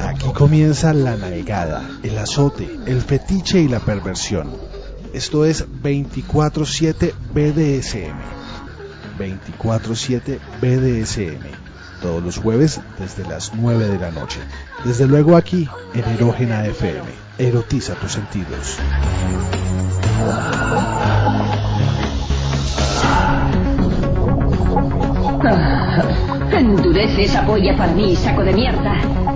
Aquí comienza la navegada, el azote, el fetiche y la perversión. Esto es 24-7 BDSM. 24-7 BDSM. Todos los jueves desde las 9 de la noche. Desde luego aquí en Erógena FM. Erotiza tus sentidos. endurece esa polla para mí, saco de mierda.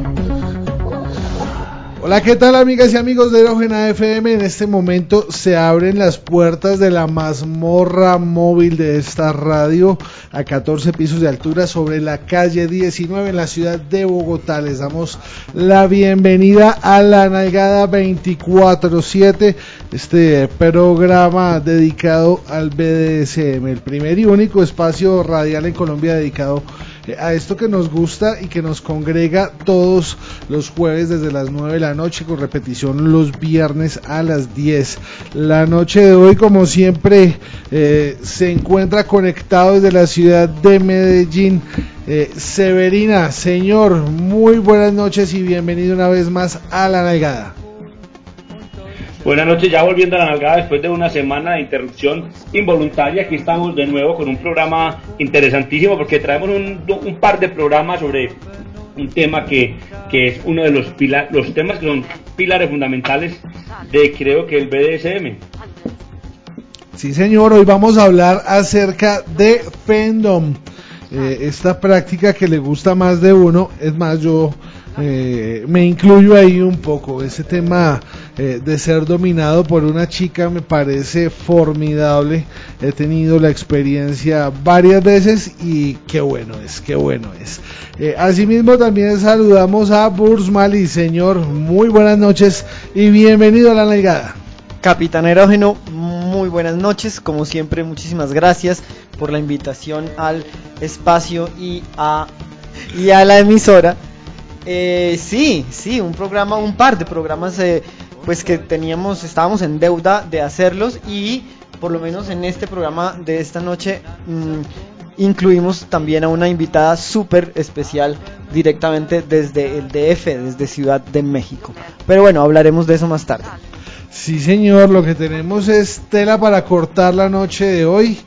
Hola, ¿qué tal amigas y amigos de Erógena FM? En este momento se abren las puertas de la mazmorra móvil de esta radio a 14 pisos de altura sobre la calle 19 en la ciudad de Bogotá. Les damos la bienvenida a la Nalgada 24-7, este programa dedicado al BDSM, el primer y único espacio radial en Colombia dedicado a esto que nos gusta y que nos congrega todos los jueves desde las 9 de la noche con repetición los viernes a las 10. La noche de hoy, como siempre, eh, se encuentra conectado desde la ciudad de Medellín. Eh, Severina, señor, muy buenas noches y bienvenido una vez más a la nalgada. Buenas noches, ya volviendo a la nalgada después de una semana de interrupción involuntaria. Aquí estamos de nuevo con un programa interesantísimo porque traemos un, par de programas sobre un tema que, es uno de los, los temas que son pilares fundamentales de creo que el BDSM. Sí, señor, hoy vamos a hablar acerca de Fandom. Eh, esta práctica que le gusta más de uno, es más, yo eh, me incluyo ahí un poco. Ese tema eh, de ser dominado por una chica me parece formidable. He tenido la experiencia varias veces y qué bueno es, qué bueno es. Eh, asimismo también saludamos a Burs Mali, señor. Muy buenas noches y bienvenido a la nalgada. Capitán Erógeno, muy buenas noches. Como siempre, muchísimas gracias por la invitación al espacio y a, y a la emisora. Eh, sí, sí, un programa, un par de programas, eh, pues que teníamos, estábamos en deuda de hacerlos y por lo menos en este programa de esta noche mm, incluimos también a una invitada súper especial directamente desde el DF, desde Ciudad de México. Pero bueno, hablaremos de eso más tarde. Sí, señor, lo que tenemos es tela para cortar la noche de hoy.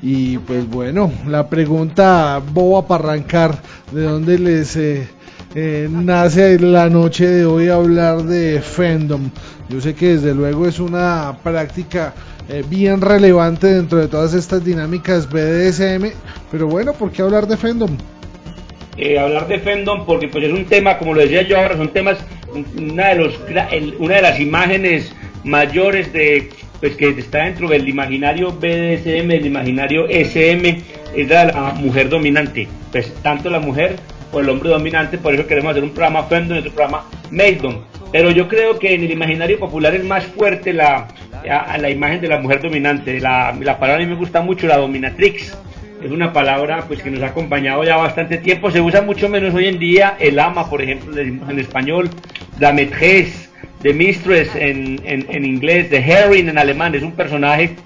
Y pues bueno, la pregunta boba para arrancar, ¿de dónde les... Eh, eh, nace la noche de hoy hablar de Fandom. Yo sé que desde luego es una práctica eh, bien relevante dentro de todas estas dinámicas BDSM, pero bueno, ¿por qué hablar de Fandom? Eh, hablar de Fandom porque pues es un tema, como lo decía yo ahora, son temas, una de, los, una de las imágenes mayores de pues que está dentro del imaginario BDSM, el imaginario SM, es la, la mujer dominante. Pues tanto la mujer o el hombre dominante, por eso queremos hacer un programa Fendon y otro programa Maidon. Pero yo creo que en el imaginario popular es más fuerte la, la imagen de la mujer dominante. La, la palabra a mí me gusta mucho, la dominatrix. Es una palabra pues que nos ha acompañado ya bastante tiempo. Se usa mucho menos hoy en día. El ama, por ejemplo, en español. La maîtresse, de mistress en, en, en inglés, de Herring en alemán. Es un personaje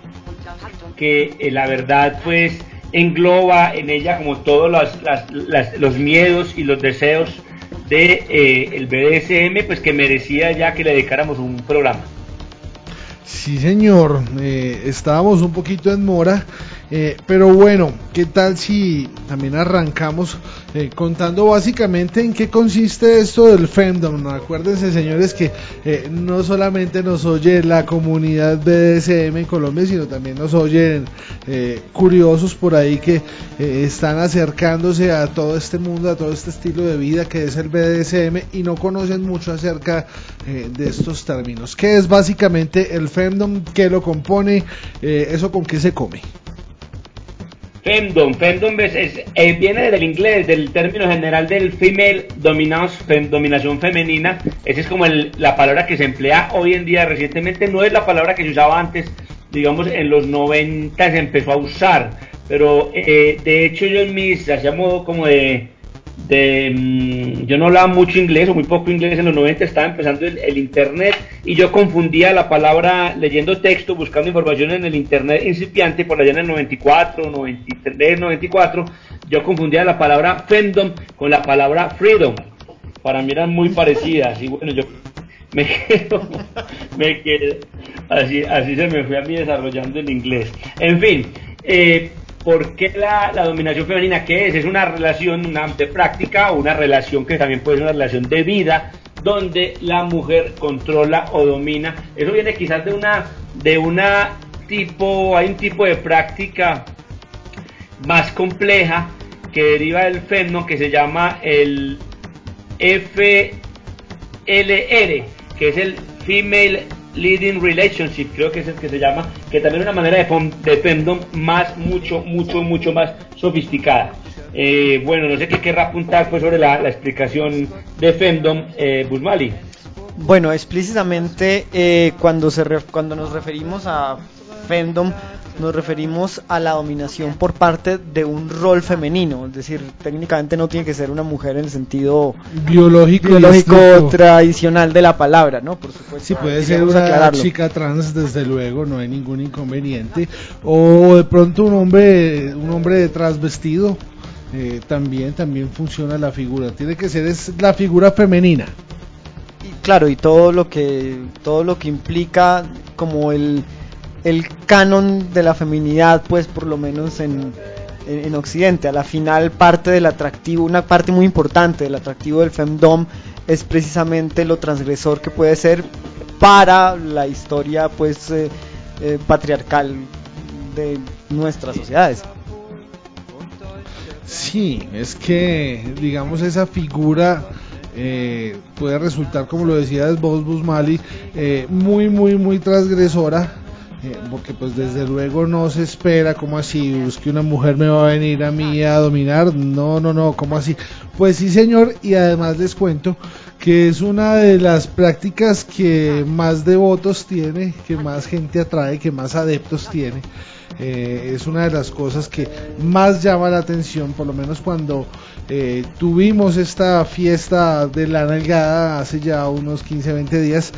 que eh, la verdad pues engloba en ella como todos los, miedos y los deseos de eh, el BDSM, pues que merecía ya que le dedicáramos un programa. Sí, señor, eh, estábamos un poquito en mora eh, pero bueno, ¿qué tal si también arrancamos eh, contando básicamente en qué consiste esto del fandom? Acuérdense, señores, que eh, no solamente nos oye la comunidad BDSM en Colombia, sino también nos oyen curiosos por ahí que están acercándose a todo este mundo, a todo este estilo de vida que es el BDSM y no conocen mucho acerca de estos términos. ¿Qué es básicamente el fandom? ¿Qué lo compone? ¿Eso con qué se come? Femdom, femdom es, eh, viene del inglés, del término general del female dominance, dominación femenina. Esa es como la palabra que se emplea hoy en día recientemente. No es la palabra que se usaba antes, digamos en los 90 se empezó a usar. Pero eh, de hecho yo en mis, hacía modo como de, de mm, yo no hablaba mucho inglés o muy poco inglés en los 90, estaba empezando el, internet y yo confundía la palabra leyendo texto, buscando información en el internet incipiante por allá en el 94, 93, 94, yo confundía la palabra fandom con la palabra freedom. Para mí eran muy parecidas y bueno, yo me quedo, me quedo, así, así se me fue a mí desarrollando el inglés. En fin, eh, ¿Por qué la, dominación femenina? ¿Qué es? Es una relación una, de práctica una relación que también puede ser una relación de vida donde la mujer controla o domina. Eso viene quizás de una, de una tipo, hay un tipo de práctica más compleja que deriva del fenómeno que se llama el FLR, que es el Female Leading Relationship, creo que es el que se llama, que también es una manera de, de fandom más, mucho, mucho, mucho más sofisticada. Eh, bueno, no sé qué querrá apuntar pues sobre la, explicación de fandom, eh, Busmali. Bueno, explícitamente eh, cuando, se cuando nos referimos a fandom nos referimos a la dominación por parte de un rol femenino, es decir, técnicamente no tiene que ser una mujer en el sentido biológico, biológico tradicional de la palabra, ¿no? Por supuesto. Sí, puede ser una chica trans, desde luego, no hay ningún inconveniente, o de pronto un hombre, un hombre transvestido. Eh, también también funciona la figura tiene que ser es la figura femenina y claro y todo lo que todo lo que implica como el el canon de la feminidad, pues por lo menos en, en, Occidente. A la final parte del atractivo, una parte muy importante del atractivo del femdom es precisamente lo transgresor que puede ser para la historia pues eh, eh, patriarcal de nuestras sociedades. Sí, es que digamos esa figura eh, puede resultar, como lo decías vos, Busmali, muy, muy, muy transgresora eh, porque pues desde luego no se espera como así, es que una mujer me va a venir a mí a dominar, no, no, no, como así. Pues sí señor, y además les cuento que es una de las prácticas que más devotos tiene, que más gente atrae, que más adeptos tiene. Eh, es una de las cosas que más llama la atención, por lo menos cuando eh, tuvimos esta fiesta de la nalgada hace ya unos 15, 20 días.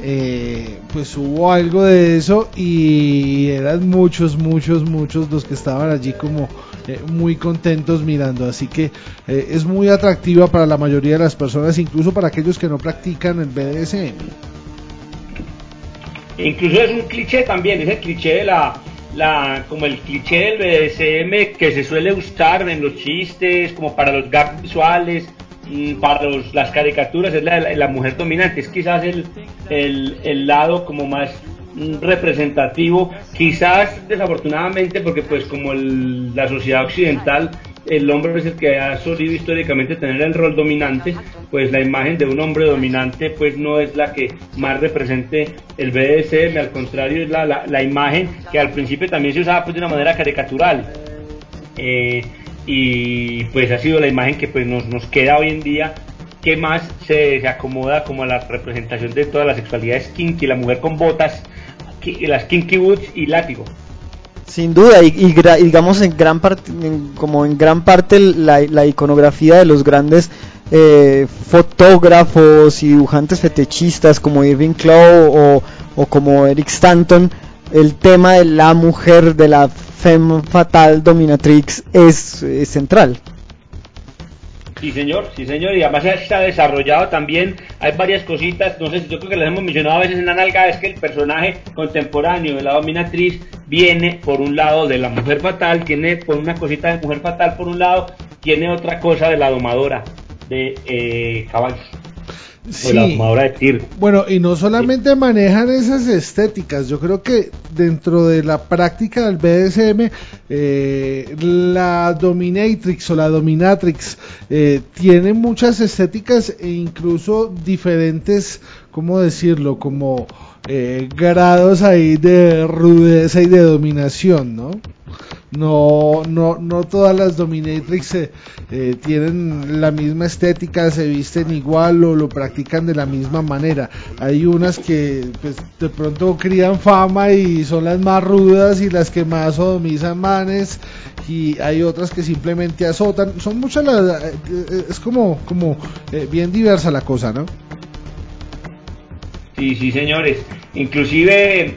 Eh, pues hubo algo de eso y eran muchos, muchos, muchos los que estaban allí como eh, muy contentos mirando. Así que eh, es muy atractiva para la mayoría de las personas, incluso para aquellos que no practican el BDSM. Incluso es un cliché también, es el cliché de la, la como el cliché del BDSM que se suele usar en los chistes, como para los gags visuales para las caricaturas es la, mujer dominante, es quizás el, el, lado como más representativo, quizás desafortunadamente porque pues como la sociedad occidental el hombre es el que ha solido históricamente tener el rol dominante, pues la imagen de un hombre dominante pues no es la que más represente el BDSM, al contrario es la, la, imagen que al principio también se usaba pues de una manera caricatural. Eh, y pues ha sido la imagen que pues nos, nos queda hoy en día que más se, se, acomoda como a la representación de todas las sexualidades kinky, la mujer con botas, las kinky boots y látigo. Sin duda, y, digamos en gran parte, como en gran parte la, la iconografía de los grandes eh, fotógrafos y dibujantes fetichistas como Irving Clow o, o como Eric Stanton, el tema de la mujer, de la femme fatal dominatrix es, central. Sí, señor, sí, señor, y además está desarrollado también, hay varias cositas, no sé, yo creo que las hemos mencionado a veces en la nalga, es que el personaje contemporáneo de la dominatriz viene por un lado de la mujer fatal, tiene por una cosita de mujer fatal por un lado, tiene otra cosa de la domadora de eh, caballos. Sí. Bueno, y no solamente manejan esas estéticas, yo creo que dentro de la práctica del BDSM, eh, la dominatrix o la dominatrix eh, tiene muchas estéticas e incluso diferentes, ¿cómo decirlo? Como eh, grados ahí de rudeza y de dominación, ¿no? No, no, no todas las dominatrix eh, eh, tienen la misma estética, se visten igual o lo practican de la misma manera. Hay unas que pues, de pronto crían fama y son las más rudas y las que más sodomizan manes y hay otras que simplemente azotan. Son muchas las... Eh, es como, como bien diversa la cosa, ¿no? Sí, sí, señores. Inclusive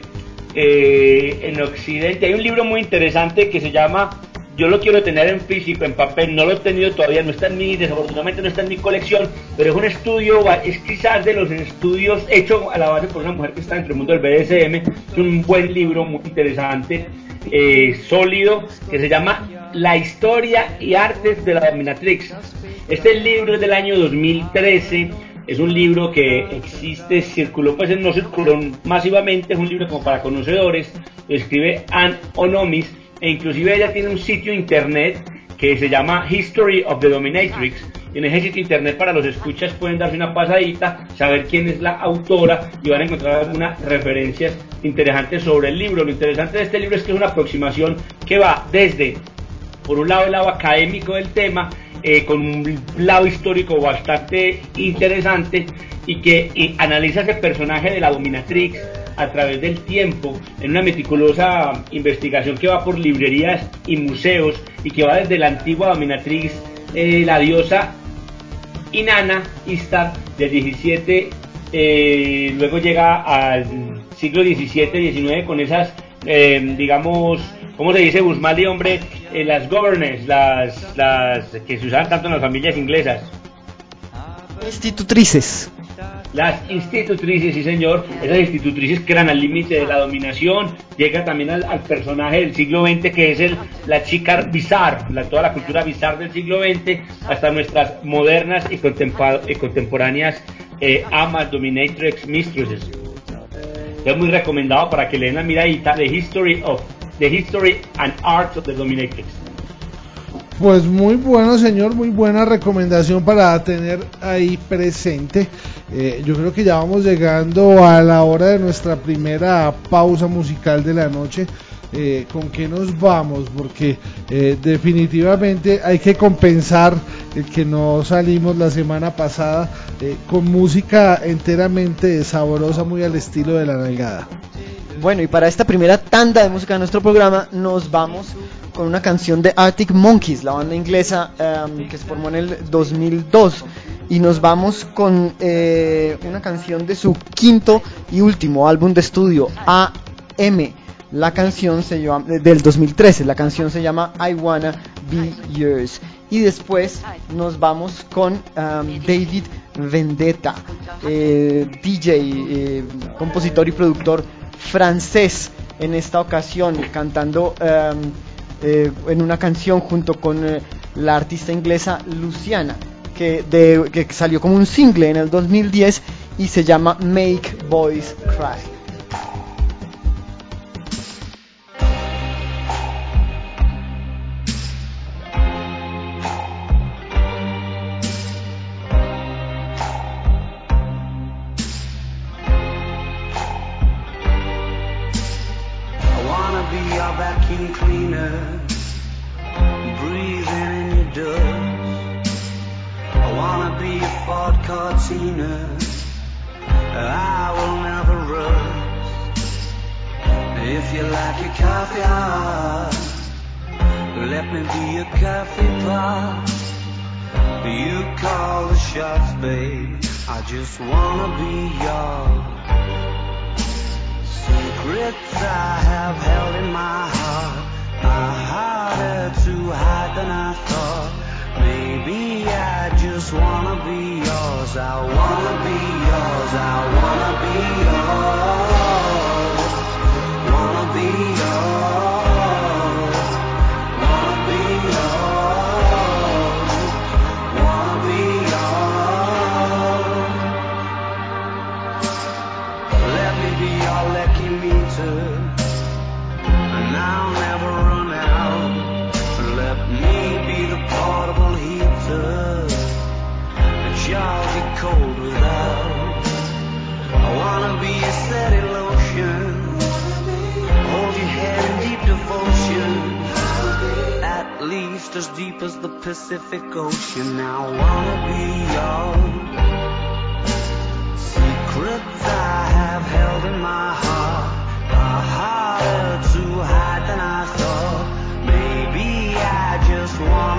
eh, en Occidente. Hay un libro muy interesante que se llama yo lo quiero tener en físico, en papel, no lo he tenido todavía, no está en mi, desafortunadamente no está en mi colección, pero es un estudio, es quizás de los estudios hechos a la base por una mujer que está entre el mundo del BDSM, es un buen libro, muy interesante, eh, sólido, que se llama La historia y artes de la dominatrix. Este libro es del año 2013, es un libro que existe, circuló, pues no circuló masivamente, es un libro como para conocedores, lo escribe Anne Onomis, e inclusive ella tiene un sitio internet que se llama History of the Dominatrix. En ese sitio internet para los escuchas pueden darse una pasadita, saber quién es la autora y van a encontrar algunas referencias interesantes sobre el libro. Lo interesante de este libro es que es una aproximación que va desde, por un lado, el lado académico del tema eh, con un lado histórico bastante interesante y que analiza ese personaje de la dominatrix a través del tiempo en una meticulosa investigación que va por librerías y museos y que va desde la antigua dominatrix, eh, la diosa Inanna Istar del 17, eh, luego llega al siglo XVII-XIX con esas, digamos, ¿cómo se dice Busmali, hombre? Eh, las governors, las, las que se usaban tanto en las familias inglesas. Institutrices. Las institutrices, sí señor, esas institutrices que eran al límite de la dominación, llega también al, personaje del siglo XX que es el, la chica bizarre, la, toda la cultura bizarre del siglo XX, hasta nuestras modernas y, contemporáneas eh, amas, dominatrix, mistresses. Es muy recomendado para que lean la miradita de History of The History and Art of the Dominatrix. Pues muy bueno, señor, muy buena recomendación para tener ahí presente. Eh, yo creo que ya vamos llegando a la hora de nuestra primera pausa musical de la noche. Eh, con qué nos vamos, porque eh, definitivamente hay que compensar el que no salimos la semana pasada con música enteramente sabrosa, muy al estilo de la nalgada. Bueno, y para esta primera tanda de música de nuestro programa nos vamos con una canción de Arctic Monkeys, la banda inglesa em, que se formó en el 2002. Y nos vamos con eh, una canción de su quinto y último álbum de estudio, AM. La canción se llama, del 2013, la canción se llama I Wanna Be Yours. Y después nos vamos con em, David Vendetta, eh, DJ, eh, compositor y productor francés en esta ocasión, cantando em, eh, en una canción junto con la artista inglesa Luciana, que, que salió como un single en el 2010 y se llama Make Boys Cry. Least as deep as the Pacific Ocean. I wanna be yours. Secrets I have held in my heart are harder to hide than I thought. Maybe I just wanna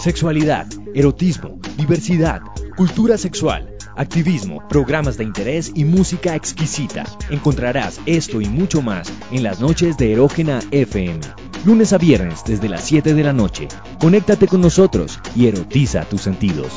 Sexualidad, erotismo, diversidad, cultura sexual, activismo, programas de interés y música exquisita. Encontrarás esto y mucho más en las noches de Erógena FM. Lunes a viernes desde las 7 de la noche. Conéctate con nosotros y erotiza tus sentidos.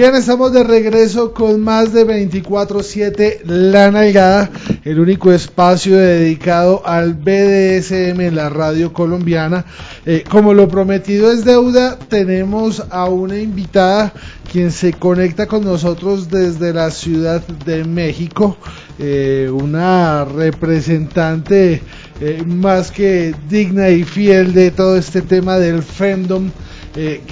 Bien, estamos de regreso con más de 24-7 La Nalgada, el único espacio dedicado al BDSM en la radio colombiana. Eh, como lo prometido es deuda, tenemos a una invitada quien se conecta con nosotros desde la Ciudad de México, eh, una representante eh, más que digna y fiel de todo este tema del fandom.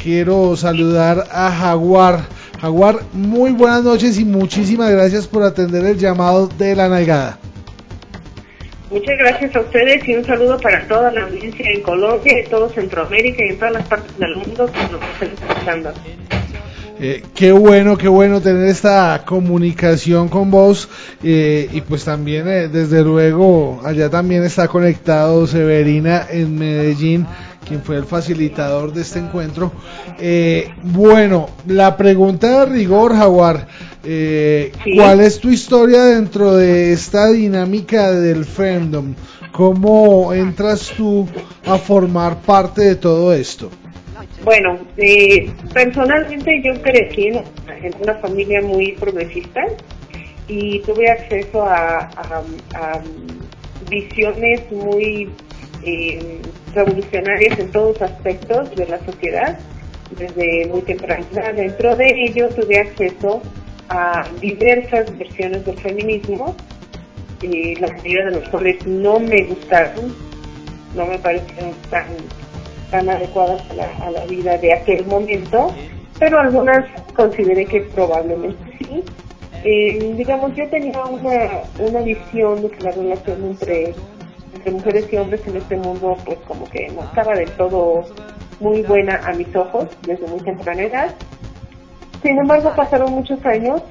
Quiero saludar a Jaguar. Jaguar, muy buenas noches y muchísimas gracias por atender el llamado de la nalgada. Muchas gracias a ustedes y un saludo para toda la audiencia en Colombia, en todo Centroamérica y en todas las partes del mundo que nos estén escuchando. Eh, qué bueno, qué bueno tener esta comunicación con vos eh, y pues también eh, desde luego allá también está conectado Severina en Medellín, quien fue el facilitador de este encuentro. Eh, bueno, la pregunta de rigor, Jaguar, eh, Sí. ¿cuál es tu historia dentro de esta dinámica del fandom? ¿Cómo entras tú a formar parte de todo esto? Bueno, eh, personalmente yo crecí en, en una familia muy progresista y tuve acceso a, a- a visiones muy eh, revolucionarias en todos aspectos de la sociedad desde muy temprana. Dentro de ello tuve acceso a diversas versiones del feminismo la mayoría de los cuales no me gustaron, no me parecieron tan, adecuadas a la, a la vida de aquel momento, pero algunas consideré que probablemente sí. Eh, digamos, yo tenía una, una visión de que la relación entre, entre mujeres y hombres en este mundo, pues como que no estaba del todo muy buena a mis ojos desde muy temprana edad. Sin embargo, pasaron muchos años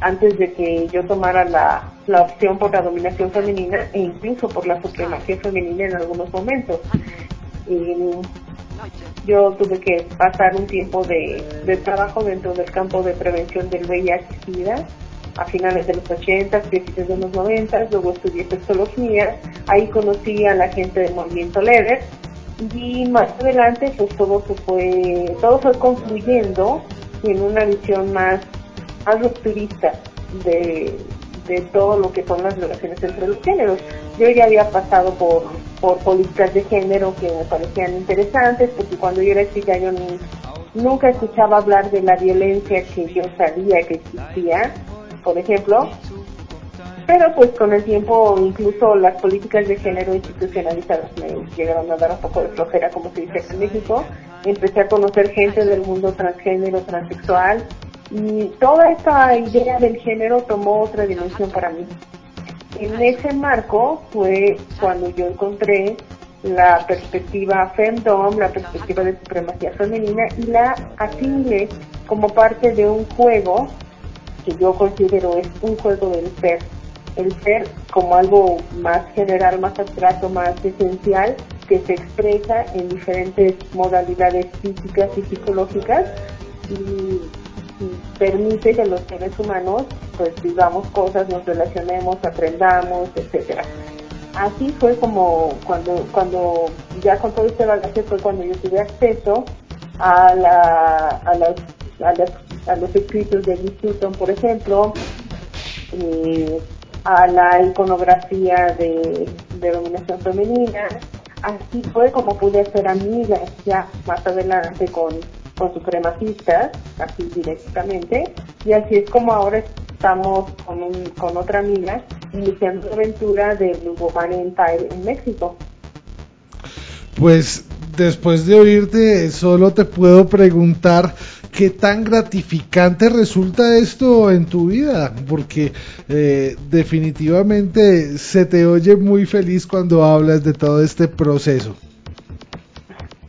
antes de que yo tomara la, la opción por la dominación femenina e incluso por la supremacía femenina en algunos momentos. Y yo tuve que pasar un tiempo de, de trabajo dentro del campo de prevención del VIH-Sida a finales de los 80, principios de los 90, luego estudié sexología, ahí conocí a la gente del movimiento LEDER y más adelante pues todo se fue, todo fue confluyendo en una visión más, más rupturista de, de todo lo que son las relaciones entre los géneros. Yo ya había pasado por, por políticas de género que me parecían interesantes, porque cuando yo era chica yo ni- nunca escuchaba hablar de la violencia que yo sabía que existía, por ejemplo, pero pues con el tiempo incluso las políticas de género institucionalizadas me llegaron a dar un poco de flojera como se dice aquí en México. Empecé a conocer gente del mundo transgénero, transexual y toda esta idea del género tomó otra dimensión para mí. En ese marco fue cuando yo encontré la perspectiva femdom, la perspectiva de supremacía femenina y la asimilé como parte de un juego que yo considero es un juego del ser. El ser como algo más general, más abstracto, más esencial, que se expresa en diferentes modalidades físicas y psicológicas y, permite que los seres humanos pues vivamos cosas, nos relacionemos, aprendamos, etcétera. Así fue como cuando, cuando ya con todo este bagaje fue cuando yo tuve acceso a, la, a, las, a, las, a los escritos de Sutton, por ejemplo, eh, a la iconografía de, dominación femenina. Así fue como pude hacer amigas ya más adelante con, con supremacistas, así directamente. Y así es como ahora estamos con, un, con otra amiga iniciando la aventura de Blue Woman Empire en México. Pues después de oírte, solo te puedo preguntar qué tan gratificante resulta esto en tu vida, porque eh, definitivamente se te oye muy feliz cuando hablas de todo este proceso.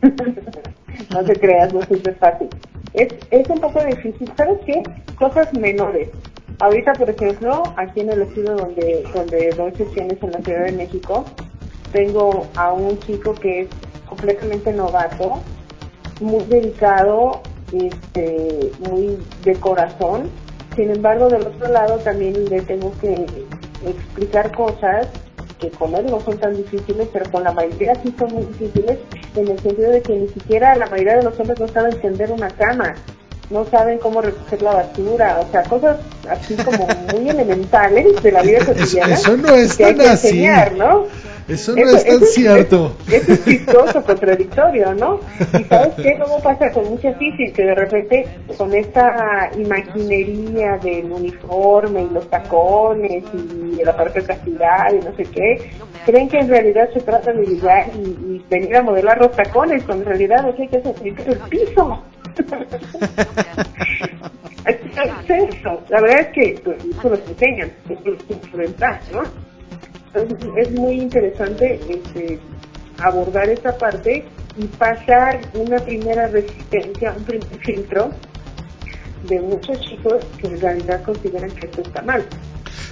no te creas, no es fácil. Es, es un poco difícil, ¿sabes qué? Cosas menores. Ahorita, por ejemplo, aquí en el estudio donde, donde doy sesiones en la Ciudad de México, tengo a un chico que es completamente novato, muy dedicado, este, muy de corazón. Sin embargo, del otro lado también le tengo que explicar cosas que con él no son tan difíciles, pero con la mayoría sí son muy difíciles, en el sentido de que ni siquiera la mayoría de los hombres no saben tender una cama. no saben cómo recoger la basura, o sea, cosas así como muy elementales de la vida cotidiana. eso no es que hay tan que así. enseñar, ¿no? Eso no es tan eso cierto. Eso es chistoso, contradictorio, ¿no? Y sabes qué, luego pasa con muchas bicis que de repente con esta imaginería del uniforme y los tacones y el aparato de castidad y no sé qué, creen que en realidad se trata de llegar y, y venir a modelar los tacones, cuando en realidad lo que hay que hacer es el piso. es eso. La verdad es que pues, eso lo enseñan, eso ¿no? Entonces es muy interesante este, abordar esta parte y pasar una primera resistencia, un primer filtro de muchos chicos que en realidad consideran que esto está mal.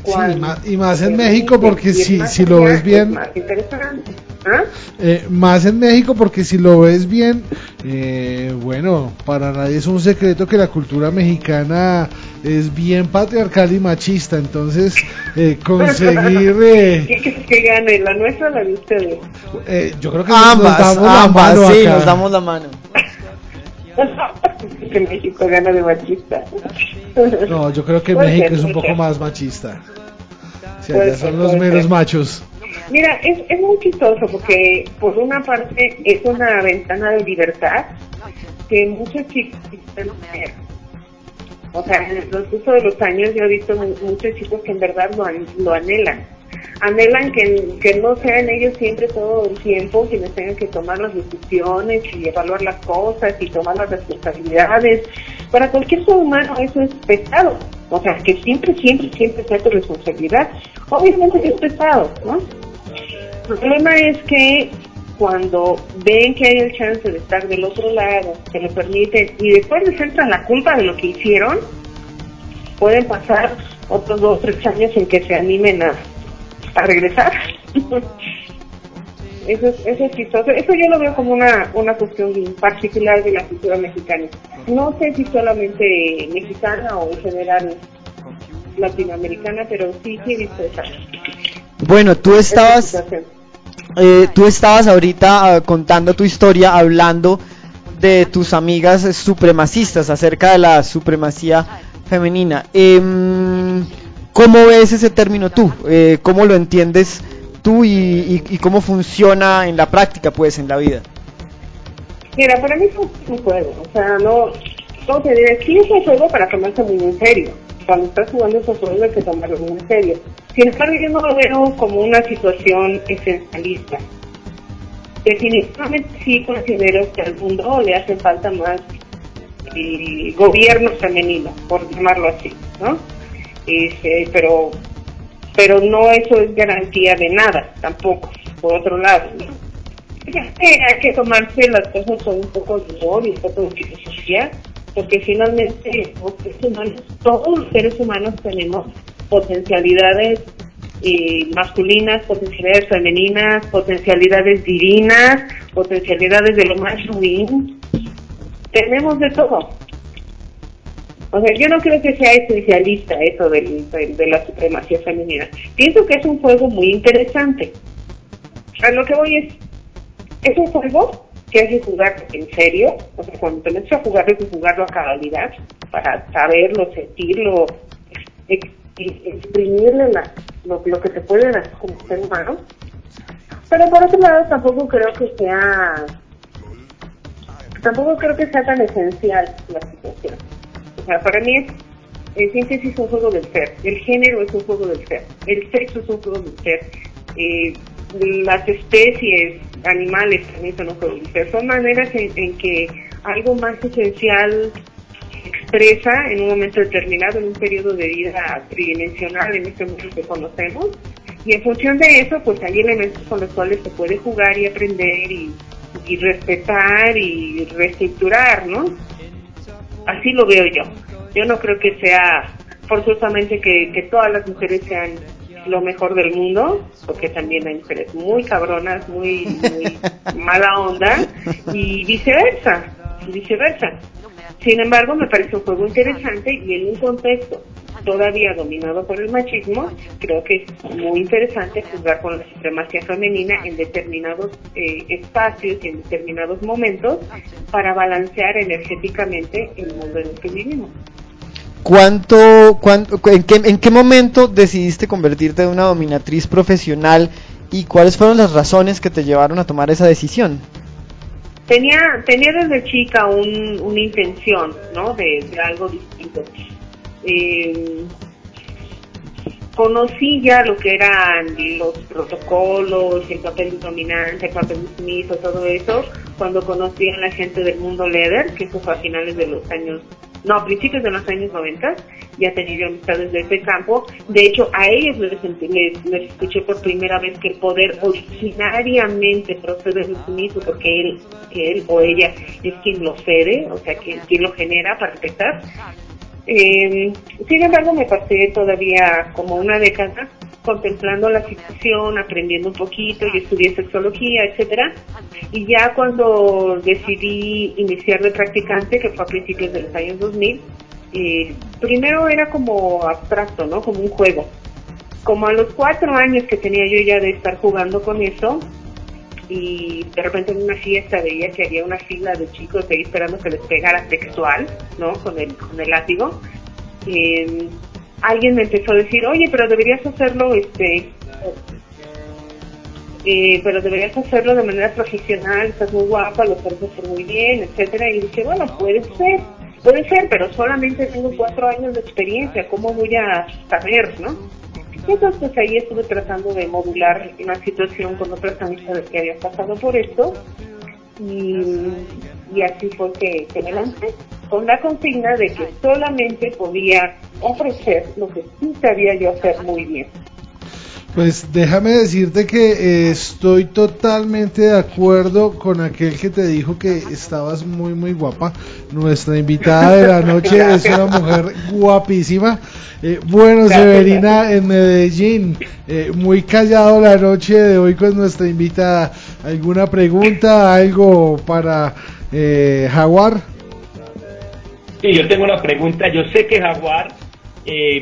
Sí, Cuando ma- y más en México, porque si, más si lo ves bien, Es más interesante. ¿Ah? eh, más en México, porque si lo ves bien, eh, bueno, para nadie es un secreto que la cultura mexicana es bien patriarcal y machista, entonces eh, conseguir, eh, ¿Qué crees que gane? ¿La nuestra o la de ustedes? eh, yo creo que nos Ambas, damos la mano sí, acá. nos damos la mano. que México gana de machista. No, yo creo que México ser, es un poco ser. más machista. O sea, ya ser, son los ser. machos. Mira, es, es muy chistoso porque por una parte es una ventana de libertad que muchos chicos quisieran tener. O sea, en el transcurso de los años yo he visto mu- muchos chicos que en verdad lo, lo anhelan. Anhelan que, que no sean ellos siempre todo el tiempo quienes tengan que tomar las decisiones y evaluar las cosas y tomar las responsabilidades. Para cualquier ser humano eso es pesado. O sea, que siempre, siempre, siempre sea tu responsabilidad. Obviamente que es pesado, ¿no? El problema es que cuando ven que hay el chance de estar del otro lado, se lo permiten y después les entra la culpa de lo que hicieron, pueden pasar otros dos o tres años en que se animen a, a regresar. eso, es, eso es chistoso. Eso yo lo veo como una, una cuestión particular de la cultura mexicana. No sé si solamente mexicana o en general latinoamericana, pero sí, sí he visto esa, Bueno, tú estabas. Eh, tú estabas ahorita ah, contando tu historia, hablando de tus amigas supremacistas acerca de la supremacía femenina. Em, ¿Cómo ves ese término tú? Eh, ¿Cómo lo entiendes tú y, y- cómo funciona en la práctica, pues, en la vida? Mira, para mí es un, juego, o sea, no. Sí es un juego para tomarse muy en serio. Cuando estás jugando esos juegos hay que tomarlo muy en serio. Sin embargo, yo no lo veo como una situación esencialista. Definitivamente sí considero que al mundo le hace falta más eh, gobierno femenino, por llamarlo así, ¿no? Este, pero pero no eso es garantía de nada tampoco, por otro lado. ¿no? Hay que tomarse las cosas con un poco de humor y un poco de filosofía, porque finalmente los seres humanos, todos los seres humanos tenemos potencialidades eh, masculinas, potencialidades femeninas, potencialidades divinas, potencialidades de lo más ruin. Tenemos de todo. O sea, yo no creo que sea esencialista eso del- de la supremacía femenina. Pienso que es un juego muy interesante. A lo que voy es, es un juego que hay que jugar en serio, o sea, cuando te metes a jugar hay que jugarlo a cabalidad para saberlo, sentirlo, ex- ex- exprimirle lo, lo que te puede dar como ser humano. Pero por otro lado tampoco creo que sea, tampoco creo que sea tan esencial la situación. O sea, para mí es, en síntesis, un juego del ser. El género es un juego del ser. El sexo es un juego del ser. Eh, las especies animales también son del ser. Son maneras en, en que algo más esencial se expresa en un momento determinado, en un periodo de vida tridimensional en este mundo que conocemos. Y en función de eso, pues hay elementos con los cuales se puede jugar y aprender y, y respetar y reestructurar, ¿no? Así lo veo yo. Yo no creo que sea forzosamente que, que todas las mujeres sean lo mejor del mundo, porque también hay mujeres muy cabronas, muy, muy mala onda, y viceversa, y viceversa. Sin embargo, me parece un juego interesante y en un contexto todavía dominado por el machismo, creo que es muy interesante jugar con la supremacía femenina en determinados eh, espacios y en determinados momentos para balancear energéticamente el mundo en el que vivimos. ¿Cuánto, cuánto, en, qué, ¿En qué momento decidiste convertirte en una dominatriz profesional y cuáles fueron las razones que te llevaron a tomar esa decisión? Tenía, tenía desde chica un, una intención, ¿no? De, algo distinto. Eh, conocí ya lo que eran los protocolos, el papel dominante, el papel sumiso, todo eso, cuando conocí a la gente del mundo leather, que eso fue a finales de los años, no, a principios de los años 90, ya tenía yo amistades de ese campo. De hecho, a ellos les, les, escuché por primera vez que el poder originariamente procede del sumiso, porque él, que él o ella es quien lo cede, o sea, quien, quien lo genera para empezar. Eh, sin embargo, me pasé todavía como una década contemplando la situación, aprendiendo un poquito, y estudié sexología, etcétera. Y ya cuando decidí iniciar de practicante, que fue a principios de los años 2000, eh, primero era como abstracto, ¿no? Como un juego. Como a los cuatro años que tenía yo ya de estar jugando con eso, y de repente en una fiesta veía que había una fila de chicos ahí esperando que les pegara textual, ¿no? Con el, con el látigo. Eh, alguien me empezó a decir, oye, pero deberías hacerlo, este, eh, pero deberías hacerlo de manera profesional, estás muy guapa, lo puedes hacer muy bien, etcétera. Y dije, bueno, puede ser, puede ser, pero solamente tengo cuatro años de experiencia, ¿cómo voy a saber, no? Entonces ahí estuve tratando de modular una situación con otras amistades que habían pasado por esto y, y así fue que, que me lancé con la consigna de que solamente podía ofrecer lo que sí sabía yo hacer muy bien. Pues déjame decirte que eh, estoy totalmente de acuerdo con aquel que te dijo que estabas muy muy guapa. Nuestra invitada de la noche es una mujer guapísima. Eh, bueno, Severina en Medellín, eh, muy callado la noche de hoy con nuestra invitada. ¿Alguna pregunta, algo para eh, Jaguar? Sí, yo tengo una pregunta. Yo sé que Jaguar eh,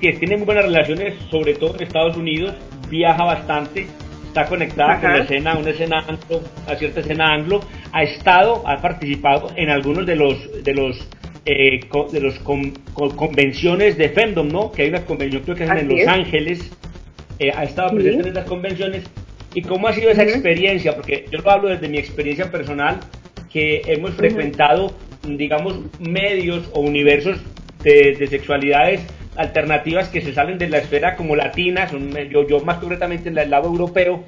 que tiene muy buenas relaciones, sobre todo en Estados Unidos, viaja bastante, está conectada con la escena, una escena anglo, a cierta escena anglo, ha estado, ha participado en algunos de los de los eh, de los con- con- convenciones de Fandom, ¿no? Que hay una convención creo que es en Los es. Ángeles, eh, ha estado Sí. presente en esas convenciones. ¿Y cómo ha sido esa experiencia? Porque yo lo hablo desde mi experiencia personal, que hemos frecuentado, digamos, medios o universos de, de sexualidades alternativas que se salen de la esfera como latina, son, yo, yo más concretamente en el lado europeo.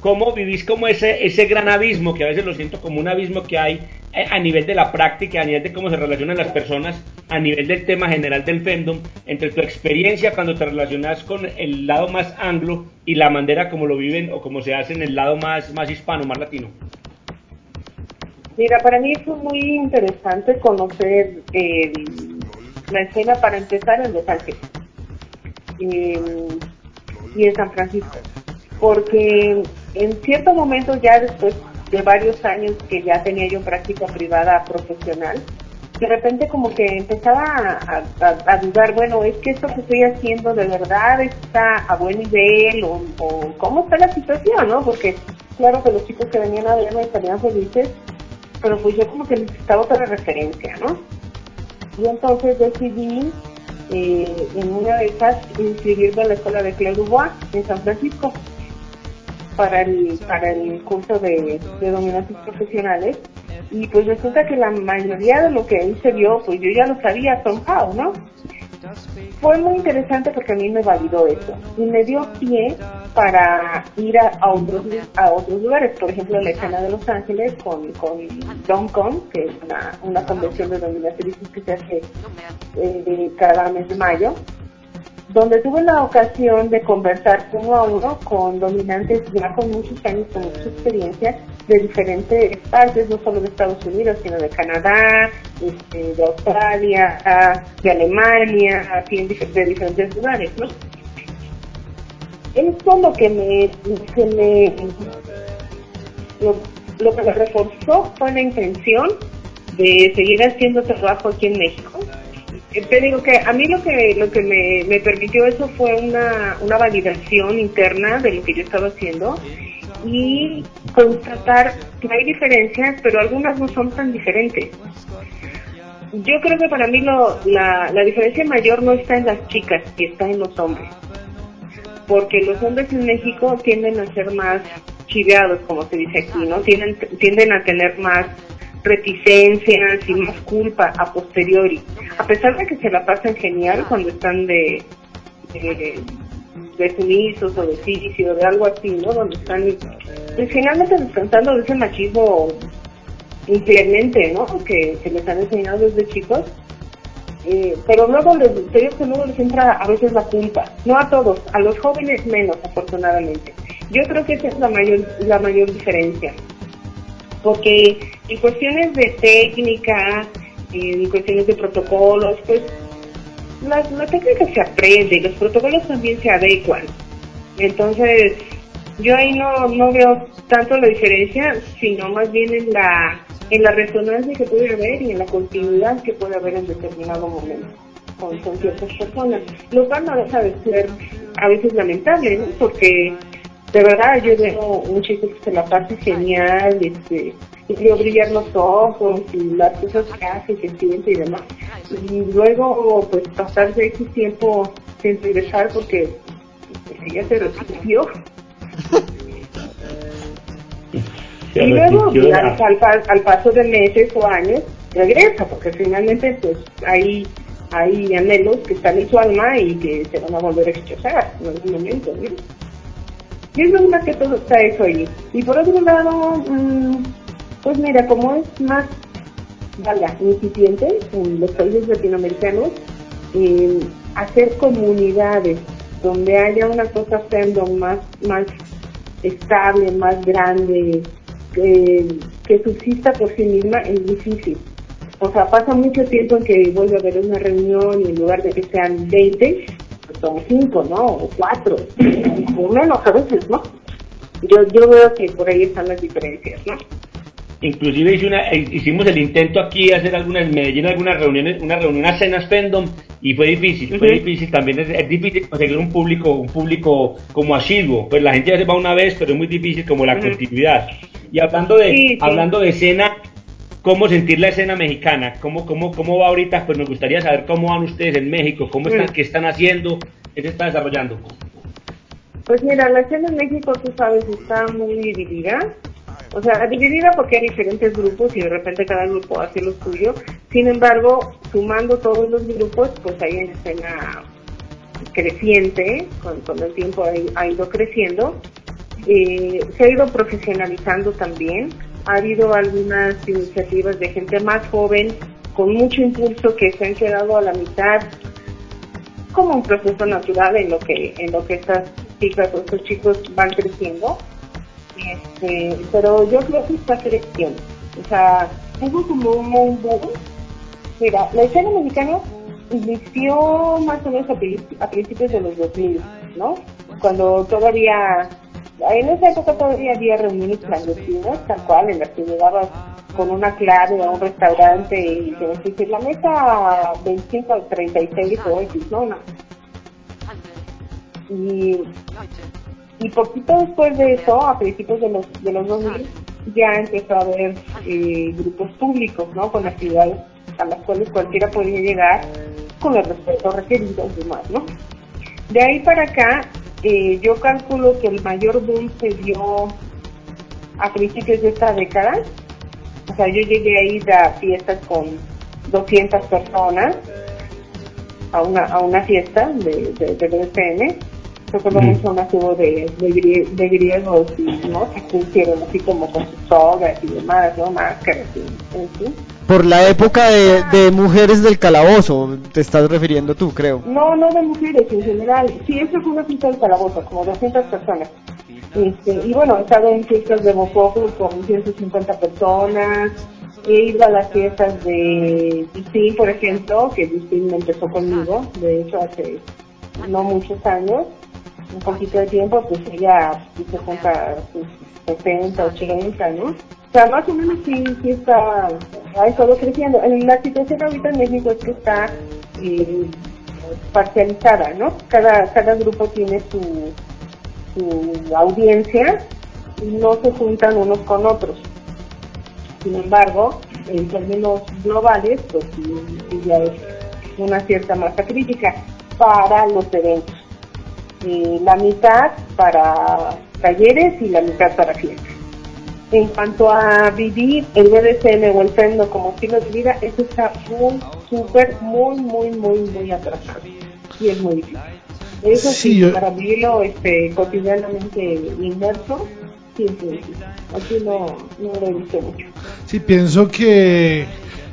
¿Cómo vivís como ese, ese gran abismo, que a veces lo siento como un abismo que hay eh, a nivel de la práctica, a nivel de cómo se relacionan las personas, a nivel del tema general del fandom, entre tu experiencia cuando te relacionas con el lado más anglo y la manera como lo viven o como se hace en el lado más, más hispano, más latino? Mira, para mí fue muy interesante conocer eh, la escena para empezar en Los Ángeles y en San Francisco, porque en cierto momento ya después de varios años que ya tenía yo práctica privada profesional, de repente como que empezaba a, dudar, bueno, es que esto que estoy haciendo de verdad está a buen nivel o, o cómo está la situación, ¿no? Porque claro que los chicos que venían a verme estarían felices, pero pues yo como que necesitaba otra referencia, ¿no? Y entonces decidí eh, en una de esas inscribirme a la escuela de Claire Dubois en San Francisco para el, para el curso de, de dominantes profesionales y pues resulta que la mayoría de lo que ahí se vio pues yo ya lo sabía somehow, ¿no? Fue muy interesante porque a mí me validó eso y me dio pie para ir a, otros a otros lugares, por ejemplo la escena de Los Ángeles con, con DomCon, que es una, una convención de dominatrices que se hace eh, cada mes de mayo, donde tuve la ocasión de conversar uno a uno con dominantes ya con muchos años, con mucha experiencia de diferentes partes, no solo de Estados Unidos, sino de Canadá, este, de Australia, de Alemania, así en de diferentes lugares, ¿no? Esto lo que me, que me lo, lo que me reforzó fue la intención de seguir haciendo trabajo aquí en México te digo que a mí lo que lo que me, me permitió eso fue una, una validación interna de lo que yo estaba haciendo y constatar que hay diferencias, pero algunas no son tan diferentes. Yo creo que para mí lo, la, la diferencia mayor no está en las chicas, y está en los hombres. Porque los hombres en México tienden a ser más chiveados, como se dice aquí, ¿no? Tienden, tienden a tener más reticencias y más culpa a posteriori. A pesar de que se la pasan genial cuando están de, de, sumisos o de sitio, de algo así, ¿no? Donde están pues, finalmente descansando de ese machismo inclemente, ¿no? Que, que les han enseñado desde chicos. Eh, pero luego les, digo que luego les entra a veces la culpa, no a todos, a los jóvenes menos, afortunadamente. Yo creo que esa es la mayor, la mayor diferencia porque en cuestiones de técnica, en cuestiones de protocolos, pues la, la técnica se aprende, los protocolos también se adecuan. Entonces, yo ahí no, no veo tanto la diferencia, sino más bien en la, en la resonancia que puede haber y en la continuidad que puede haber en determinado momento con, con ciertas personas. Lo cual no deja de ser a veces lamentable, ¿no? Porque de verdad yo veo un chico que se la pasa genial, este, y brillar los ojos y las cosas que hace, que siente y demás. Y luego, pues pasarse X tiempo sin regresar porque ella se resistió. Y luego, al, pa- paso de meses o años, regresa, porque finalmente pues hay, hay anhelos que están en su alma y que se van a volver a rechazar en algún momento, ¿no? Y es lo que todo está eso ahí. Y por otro lado, mm, pues mira, como es más, vaya, incipiente en los países latinoamericanos, eh, hacer comunidades donde haya una cosa fandom más, más estable, más grande, que, que subsista por sí misma, es difícil. O sea, pasa mucho tiempo en que vuelve a haber una reunión y en lugar de que sean 20, pues son 5, ¿no? O 4, o menos a veces, ¿no? Yo, yo veo que por ahí están las diferencias, ¿no? Inclusive hice una- eh, hicimos el intento aquí de hacer algunas en Medellín algunas reuniones, una reunión, unas cenas fandom y fue difícil, fue Ujú. difícil también es, es difícil conseguir un público, un público como asiduo, pues la gente ya se va una vez, pero es muy difícil como la Ujú. continuidad. Y hablando de, Sí, sí. hablando de escena, ¿cómo sentir la escena mexicana? ¿Cómo, cómo, cómo va ahorita? Pues nos gustaría saber cómo van ustedes en México, cómo están, qué están haciendo, qué se está desarrollando. Pues mira, la escena en México, tú sabes, está muy dividida. O sea, dividida porque hay diferentes grupos y de repente cada grupo hace lo suyo. Sin embargo, sumando todos los grupos, pues hay una escena creciente, con, con el tiempo ha, ha ido creciendo. Eh, se ha ido profesionalizando también. Ha habido algunas iniciativas de gente más joven con mucho impulso que se han quedado a la mitad como un proceso natural en lo que en lo que estas chicas o estos chicos van creciendo este pero yo creo que está creciendo o sea hubo como un boom mira la escena mexicana inició más o menos a principios de los 2000 ¿no? cuando todavía en esa época todavía había reuniones clandestinas tal cual en las que llegabas con una clave a un restaurante y te decías "Sí, la mesa 25 o 36 o X, ¿no? no. Y, y poquito después de eso, a principios de los, de los 2000, ya empezó a haber eh, grupos públicos, ¿no? Con actividades a las cuales cualquiera podía llegar con el respeto requerido y demás, ¿no? De ahí para acá, eh, yo calculo que el mayor boom se dio a principios de esta década. O sea, yo llegué a ir a fiestas con 200 personas, a una, a una fiesta de, de, de BDSM. Recuerdo Ujú. mucho una hubo de, de, de griegos, y, ¿no? Que se hicieron así como con sus sogas y demás, ¿no? Máscaras y, en fin. Por la época de, Mujeres del Calabozo, te estás refiriendo tú, creo. No, no de mujeres en general. Sí, eso fue una fiesta de calabozo, como 200 personas. Este, y bueno, he estado en fiestas de Mococo con 150 personas. He ido a las fiestas de Justin, por ejemplo, que Justin empezó conmigo, de hecho hace no muchos años, un poquito de tiempo, pues ella se junta sus 70, 80, ¿no? O sea, más o menos sí, sí está, ha estado creciendo. En la situación ahorita en México es que está eh, parcializada, ¿no? Cada, cada grupo tiene su, su audiencia y no se juntan unos con otros. Sin embargo, en términos globales, pues sí, sí ya es una cierta masa crítica para los eventos. Eh, la mitad para talleres y la mitad para fiestas. En cuanto a vivir el BDSM o el FEMDO como estilo de vida, eso está muy, súper, muy, muy, muy, muy atrasado. Y es muy difícil. Eso Sí, sí, yo- para vivirlo este, cotidianamente inmerso, sí es muy difícil. Aquí no, no lo he visto mucho. Sí, pienso que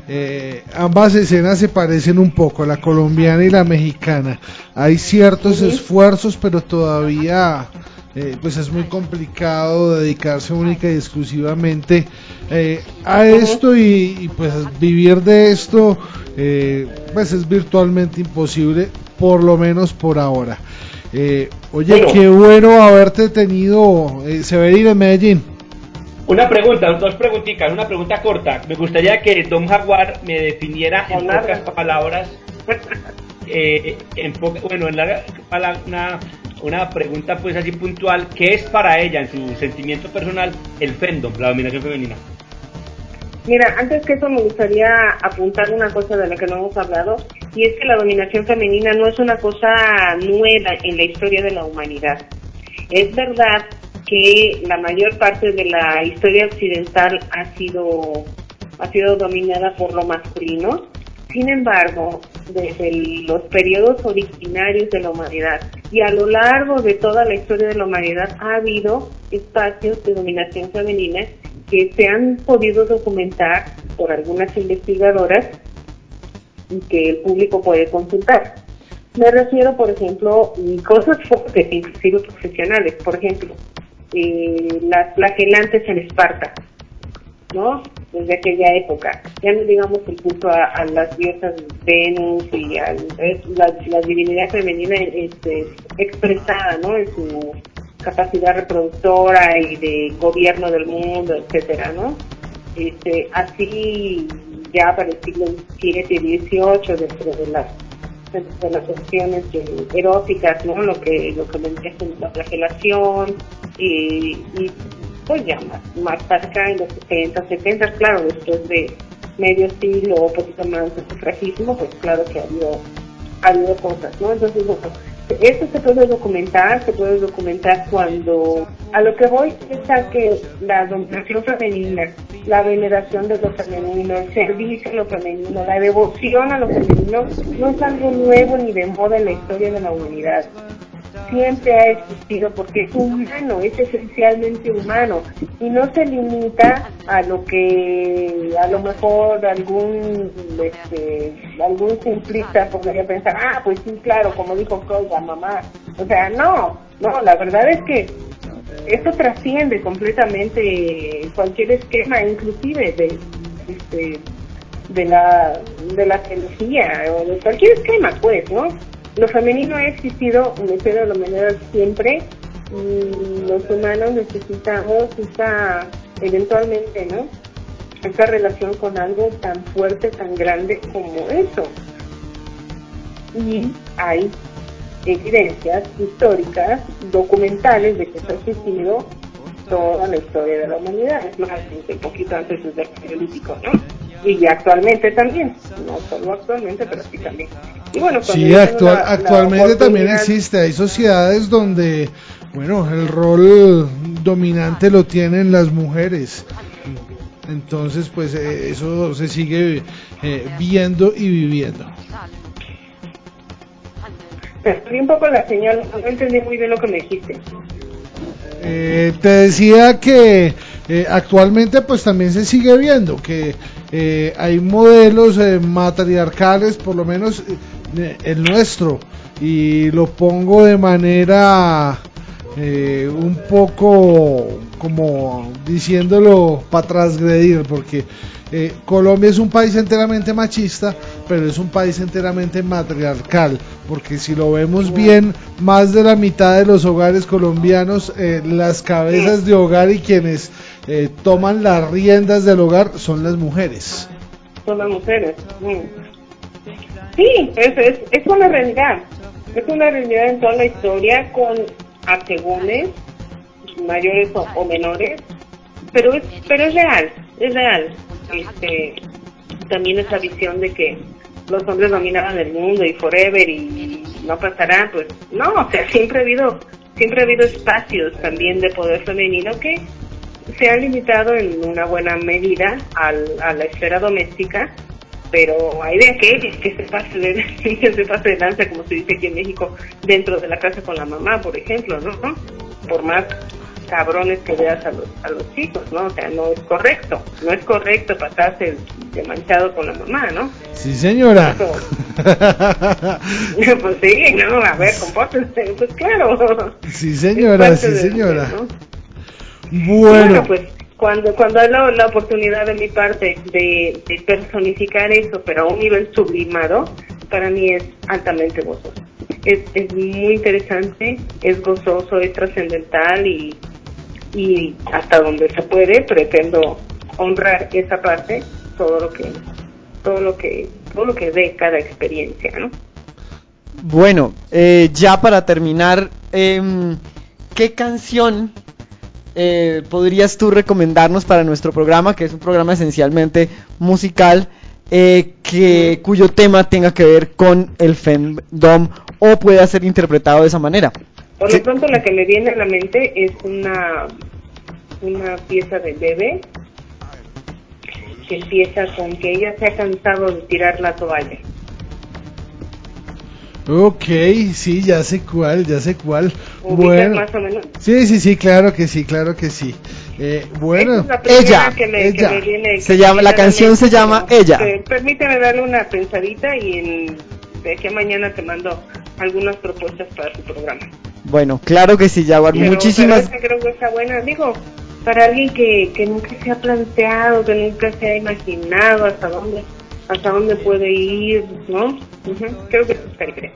eh, ambas escenas se parecen un poco, la colombiana y la mexicana. Hay ciertos esfuerzos, pero todavía eh, pues es muy complicado dedicarse única y exclusivamente eh, a esto y, y, pues vivir de esto eh, pues es virtualmente imposible, por lo menos por ahora. Eh, oye, Bueno. qué bueno haberte tenido, eh, Severino en Medellín. Una pregunta, dos preguntitas, una pregunta corta. Me gustaría que Don Jaguar me definiera en pocas palabras, eh, en bueno, en la, pala- una, pregunta pues así puntual, ¿qué es para ella en su sentimiento personal el fandom, la dominación femenina? Mira, antes que eso me gustaría apuntar una cosa de la que no hemos hablado, y es que la dominación femenina no es una cosa nueva en la historia de la humanidad. Es verdad que la mayor parte de la historia occidental ha sido, ha sido dominada por lo masculino, sin embargo, desde los periodos originarios de la humanidad y a lo largo de toda la historia de la humanidad ha habido espacios de dominación femenina que se han podido documentar por algunas investigadoras y que el público puede consultar. Me refiero, por ejemplo, cosas fuertes, inclusive profesionales. Por ejemplo, eh, las flagelantes en Esparta, ¿no? Desde aquella época. Ya no digamos el culto a, las diosas Venus y a la, la divinidad femenina este, expresada, ¿no? En su capacidad reproductora y de gobierno del mundo, etcétera, ¿no? Este, así ya para el siglo XVII y XVIII dentro de las de eróticas, ¿no? Lo que lo que vendría la flagelación y, y pues ya más, más para en los 60, 70, claro, después de medio siglo o poquito más de sufragismo, pues claro que ha habido, ha habido cosas, ¿no? Entonces, bueno, esto se puede documentar, se puede documentar cuando, a lo que voy es a que la dominación femenina, la veneración de lo femenino, el servicio a lo femenino, la devoción a lo femenino, no es algo nuevo ni de moda en la historia de la humanidad siempre ha existido porque es humano, es esencialmente humano y no se limita a lo que a lo mejor algún este, algún simplista podría pensar, ah, pues sí, claro, como dijo la mamá. O sea, no, no, la verdad es que esto trasciende completamente cualquier esquema, inclusive de, este, de la de la teología o de cualquier esquema, pues, ¿no? Lo femenino ha existido historia de la humanidad siempre y los humanos necesitamos esta, eventualmente, ¿no? Esta relación con algo tan fuerte, tan grande como eso. Y hay evidencias históricas, documentales de que eso ha existido toda la historia de la humanidad, es más, un poquito antes del paleolítico, ¿no? Y actualmente también, no solo actualmente, pero sí también. Y bueno, Sí, actual- actualmente también existe. Hay sociedades donde, bueno, el rol dominante lo tienen las mujeres. Entonces, pues eh, eso se sigue eh, viendo y viviendo. Perdí un poco la señal, no entendí muy bien lo que me dijiste. Eh, te decía que eh, actualmente pues también se sigue viendo que eh, hay modelos eh, matriarcales, por lo menos eh, el nuestro, y lo pongo de manera un poco como diciéndolo para transgredir, porque Colombia es un país enteramente machista, pero es un país enteramente matriarcal, porque si lo vemos bien, más de la mitad de los hogares colombianos, las cabezas de hogar y quienes eh, toman las riendas del hogar son las mujeres. Son las mujeres. Mm. Sí, es, es, es una realidad. Es una realidad en toda la historia con asegúnes, mayores o, o menores, pero es, pero es real, es real. Este, también esa visión de que los hombres dominaban el mundo y forever y no pasará, pues no, o sea, siempre ha habido, siempre ha habido espacios también de poder femenino que se han limitado en una buena medida al, a la esfera doméstica, pero hay de aquel que se pase de, que se pase de lanza, como se dice aquí en México, dentro de la casa con la mamá, por ejemplo, ¿no? Por más cabrones que veas a los, a los chicos, ¿no? O sea, no es correcto, no es correcto pasarse de manchado con la mamá, ¿no? Sí, señora. pues sí, no, a ver, compórtense, pues claro. Sí, señora, sí, de- señora. ¿no? Bueno, Bueno, pues cuando cuando hay la, la oportunidad de mi parte de, de personificar eso, pero a un nivel sublimado, para mí es altamente gozoso. Es, es muy interesante, es gozoso, es trascendental y, y hasta donde se puede pretendo honrar esa parte, todo lo que todo lo que todo lo que dé cada experiencia, ¿no? Bueno, eh, ya para terminar, em, ¿qué canción eh, podrías tú recomendarnos para nuestro programa, que es un programa esencialmente musical, eh, que, cuyo tema tenga que ver con el fandom o pueda ser interpretado de esa manera? Por lo pronto la que me viene a la mente es una, una pieza de bebé que empieza con que ella se ha cansado de tirar la toalla. Ok, sí, ya sé cuál, ya sé cuál. ¿Ubicas Bueno, más o menos? sí, sí, sí, claro que sí, claro que sí. Eh, bueno, es ella, que me, ella. que me viene, Se que llama- la canción se llama Ella. eh, permíteme darle una pensadita y en, de aquí a mañana te mando algunas propuestas para tu programa. Bueno, claro que sí, Jaguar. Pero- Muchísimas pero esa creo que está buena. Digo, para alguien que, que nunca se ha planteado, que nunca se ha imaginado hasta dónde hasta dónde puede ir, ¿no? Creo que.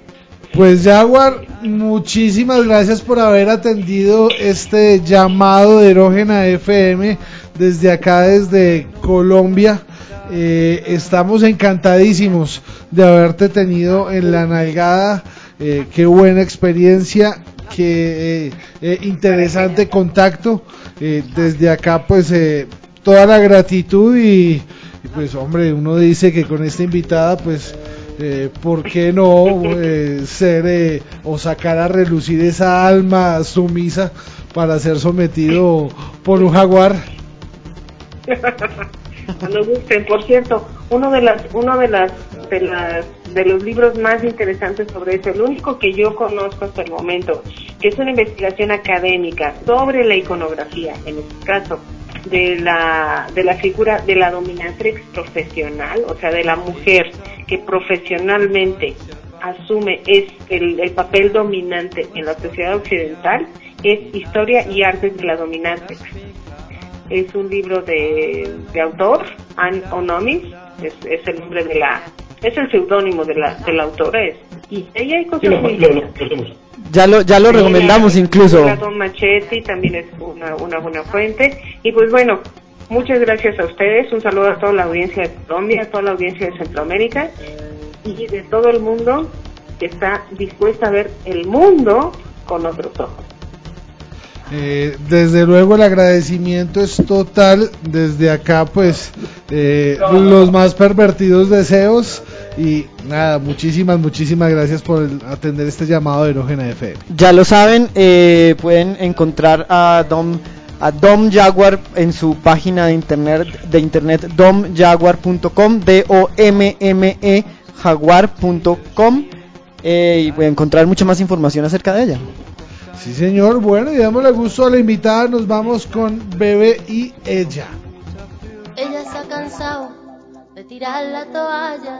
Pues Jaguar, muchísimas gracias por haber atendido este llamado de Erógena FM desde acá, desde Colombia. Eh, estamos encantadísimos de haberte tenido en la nalgada. Eh, qué buena experiencia, qué eh, eh, interesante contacto. Eh, desde acá, pues toda la gratitud y, pues hombre, uno dice que con esta invitada, pues eh, ¿por qué no eh, ser eh, o sacar a relucir esa alma sumisa para ser sometido por un jaguar? Cuando gusten, por cierto, uno de las uno de las de las de los libros más interesantes sobre eso, el único que yo conozco hasta el momento, que es una investigación académica sobre la iconografía, en este caso de la de la figura de la dominatrix profesional, o sea, de la mujer que profesionalmente asume es el, el papel dominante en la sociedad occidental, es Historia y Artes de la Dominatrix es un libro de, de autor, Anne Onomis, es, es el nombre de la, es el seudónimo de la, de la autora, es, y ella hay cosas Sí, lo, muy lo, lo, lindas. lo hacemos. Ya lo, ya lo recomendamos La- incluso. Don Machetti también es una, una buena fuente. Y pues bueno, muchas gracias a ustedes. Un saludo a toda la audiencia de Colombia, a toda la audiencia de Centroamérica y de todo el mundo que está dispuesta a ver el mundo con otros ojos. Eh, desde luego el agradecimiento es total desde acá pues eh, los más pervertidos deseos y nada muchísimas muchísimas gracias por el- atender este llamado de Erógena FM Ya lo saben, eh, pueden encontrar a Dom a Dom Jaguar en su página de internet de internet domjaguar.com d o m m e jaguar.com eh, y pueden encontrar mucha más información acerca de ella. sí señor bueno y dámosle gusto a la invitada nos vamos con Bebe y ella Ella se ha cansado de tirar la toalla.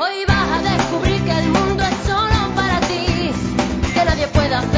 Hoy vas a descubrir que el mundo es solo para ti, que nadie pueda hacer.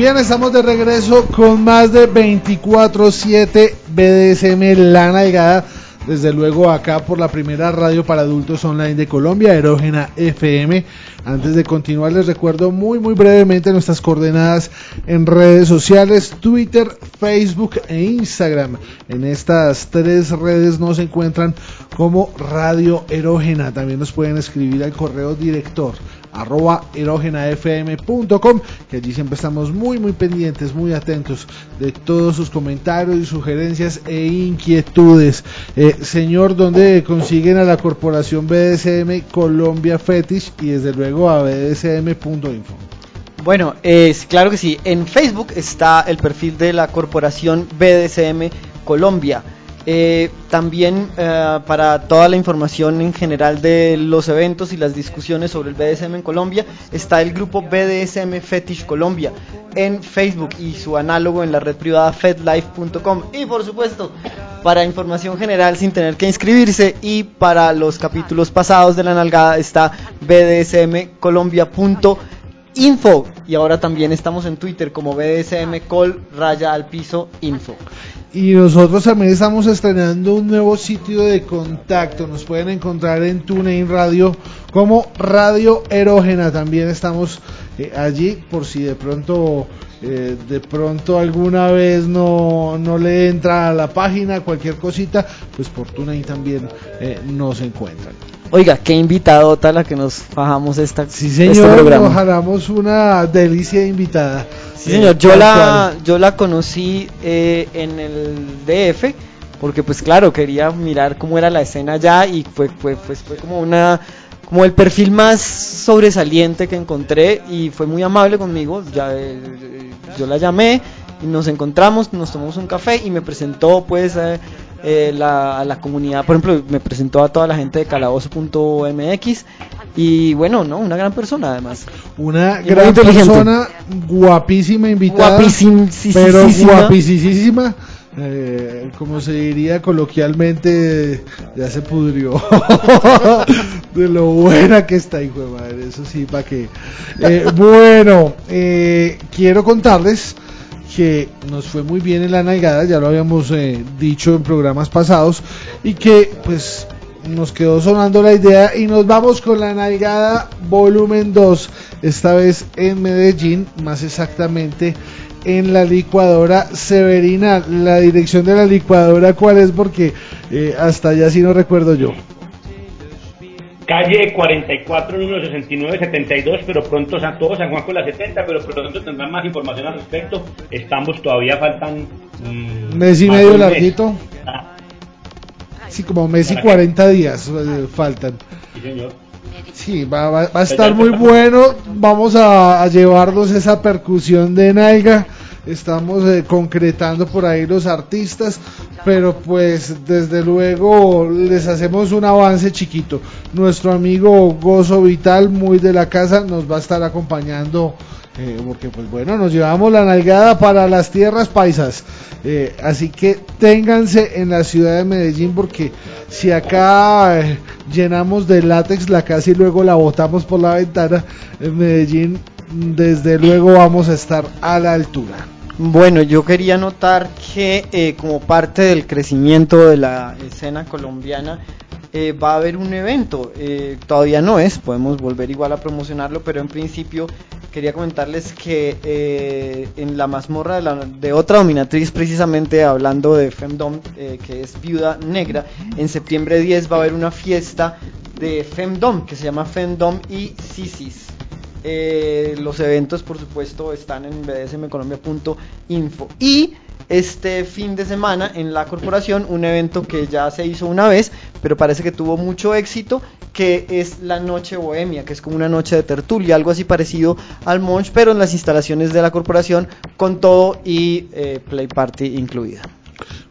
Bien, estamos de regreso con más de 24-7 BDSM La Nalgada. Desde luego acá por la primera radio para adultos online de Colombia, Erógena FM. Antes de continuar les recuerdo muy muy brevemente nuestras coordenadas en redes sociales, Twitter, Facebook e Instagram. En estas tres redes nos encuentran como Radio Erógena. También nos pueden escribir al correo director arroba erogenafm.com que allí siempre estamos muy muy pendientes, muy atentos de todos sus comentarios y sugerencias e inquietudes. Eh, señor, ¿dónde consiguen a la corporación BDSM Colombia Fetish y desde luego a bdsm.info? Bueno, es claro que sí. En Facebook está el perfil de la corporación BDSM Colombia. Eh, también eh, para toda la información en general de los eventos y las discusiones sobre el BDSM en Colombia está el grupo BDSM Fetish Colombia en Facebook y su análogo en la red privada fedlife.com y por supuesto para información general sin tener que inscribirse y para los capítulos pasados de la nalgada está bdsmcolombia.info y ahora también estamos en Twitter como BDSM Col raya al piso info. Y nosotros también estamos estrenando un nuevo sitio de contacto. Nos pueden encontrar en TuneIn Radio como Radio Erógena. También estamos eh, allí por si de pronto eh, de pronto alguna vez no, no le entra a la página cualquier cosita, pues por TuneIn también eh, nos encuentran. Oiga, qué invitadota la que nos bajamos esta, Sí, este señor, programa. nos jalamos una delicia de invitada. Sí, Eh, señor, yo tal la, yo la conocí eh, en el DF, porque pues claro, quería mirar cómo era la escena allá y fue, fue, pues, fue como una como el perfil más sobresaliente que encontré y fue muy amable conmigo, ya eh, yo la llamé y nos encontramos, nos tomamos un café y me presentó pues eh, eh, la, a la comunidad, por ejemplo, me presentó a toda la gente de calabozo.mx y bueno, no, una gran persona además. Una Y gran persona, guapísima invitada. Pero guapísima. eh, como se diría coloquialmente, ya se pudrió. de lo buena que está, hijo de madre. Eso sí, para que. Eh, bueno, eh, quiero contarles que nos fue muy bien en la nalgada, ya lo habíamos eh, dicho en programas pasados, y que pues nos quedó sonando la idea y nos vamos con la nalgada volumen 2, esta vez en Medellín, más exactamente en la licuadora Severina. La dirección de la licuadora, ¿cuál es? Porque eh, hasta allá sí no recuerdo yo. Calle 44, número 6972, pero pronto San, todo San Juan con la 70, pero pronto tendrán más información al respecto. Estamos, todavía faltan... mm, Mes y medio larguito. Ah, Sí, como mes y ¿Para qué? 40 días eh, faltan. sí, señor. Sí, va, va- va a estar muy bueno. Vamos a, a llevarnos esa percusión de nalga. Estamos eh, concretando por ahí los artistas, pero pues desde luego les hacemos un avance chiquito. Nuestro amigo Gozo Vital, muy de la casa, nos va a estar acompañando. eh, porque pues bueno, nos llevamos la nalgada para las tierras paisas. Eh, así que ténganse en la ciudad de Medellín porque si acá eh, llenamos de látex la casa y luego la botamos por la ventana, en Medellín desde luego vamos a estar a la altura. Bueno, yo quería notar que eh, como parte del crecimiento de la escena colombiana eh, va a haber un evento. eh, todavía no es, podemos volver igual a promocionarlo, pero en principio quería comentarles que en la mazmorra de, la- de otra dominatriz, precisamente hablando de Femdom, que es Viuda Negra, en septiembre 10 va a haber una fiesta de Femdom que se llama Femdom y Sisis. Eh, los eventos, por supuesto, están en bdsmcolombia.info. Y este fin de semana en la corporación, un evento que ya se hizo una vez, pero parece que tuvo mucho éxito, que es la Noche Bohemia, que es como una noche de tertulia, algo así parecido al Monch, pero en las instalaciones de la corporación, con todo y eh, Play Party incluida.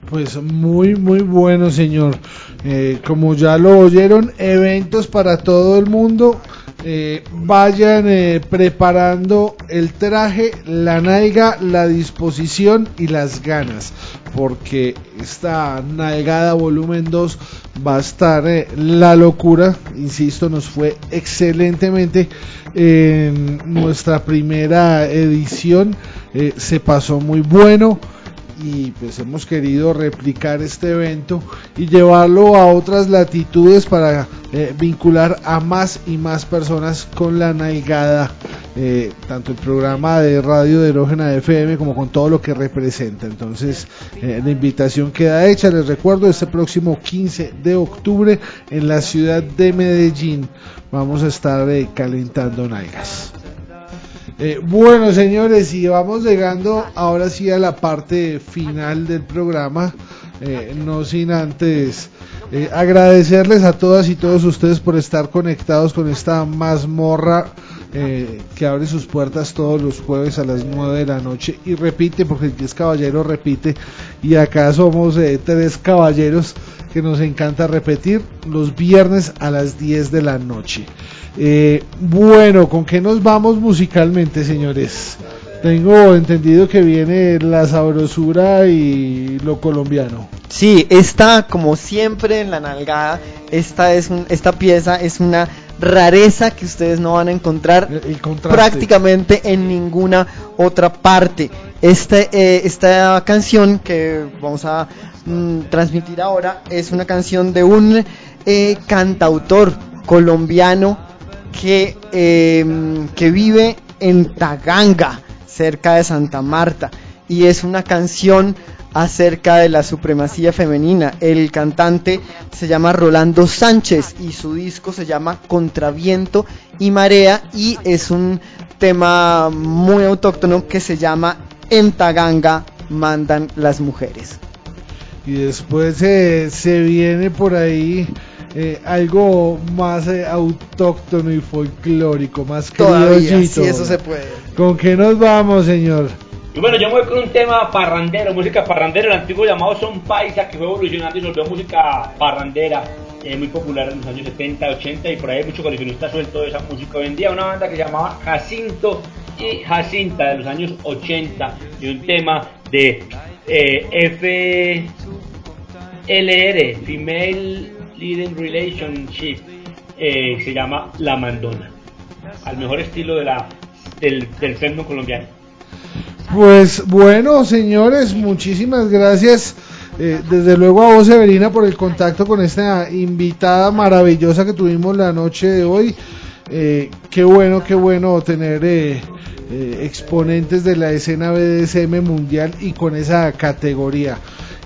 Pues muy muy bueno señor. Eh, como ya lo oyeron, eventos para todo el mundo. Eh, vayan eh, preparando el traje, la nalga, la disposición y las ganas. Porque esta nalgada volumen 2 va a estar eh, la locura. Insisto, nos fue excelentemente en nuestra primera edición. Se pasó muy bueno y pues hemos querido replicar este evento y llevarlo a otras latitudes para eh, vincular a más y más personas con la nalgada eh, tanto el programa de radio de Erógena FM como con todo lo que representa. Entonces eh, la invitación queda hecha. Les recuerdo este próximo 15 de octubre en la ciudad de Medellín vamos a estar calentando nalgas eh, bueno, señores, y vamos llegando ahora sí a la parte final del programa. eh, no sin antes eh, agradecerles a todas y todos ustedes por estar conectados con esta mazmorra eh, que abre sus puertas todos los jueves a las 9 de la noche y repite, porque el que es caballero repite, y acá somos eh, tres caballeros que nos encanta repetir los viernes a las 10 de la noche. Eh, bueno, ¿con qué nos vamos musicalmente, señores? Tengo entendido que viene la sabrosura y lo colombiano. Sí, esta, como siempre en la nalgada, esta, es un, esta pieza es una rareza que ustedes no van a encontrar prácticamente en ninguna otra parte. Este, eh, esta canción que vamos a mm, transmitir ahora es una canción de un eh, cantautor colombiano que, eh, que vive en Taganga, cerca de Santa Marta, y es una canción acerca de la supremacía femenina. El cantante se llama Rolando Sánchez y su disco se llama Contraviento y Marea y es un tema muy autóctono que se llama En Taganga mandan las mujeres. Y después eh, se viene por ahí eh, algo más eh, autóctono y folclórico, más Todavía, criollito. si eso se puede. ¿Con qué nos vamos, señor? Y bueno, yo me voy con un tema parrandero, música parrandera, el antiguo llamado son paisa, que fue evolucionando y volvió música parrandera, eh, muy popular en los años 70, 80, y por ahí hay mucho coleccionista suelto de esa música. Hoy en día una banda que se llamaba Jacinto y Jacinta de los años 80, y un tema de eh, FLR, Female Leading Relationship, eh, se llama La Mandona, al mejor estilo de la, del, del fandom colombiano. Pues bueno, señores, muchísimas gracias. Eh, desde luego a vos, Severina, por el contacto con esta invitada maravillosa que tuvimos la noche de hoy. Eh, qué bueno, qué bueno tener eh, eh, exponentes de la escena BDSM mundial y con esa categoría.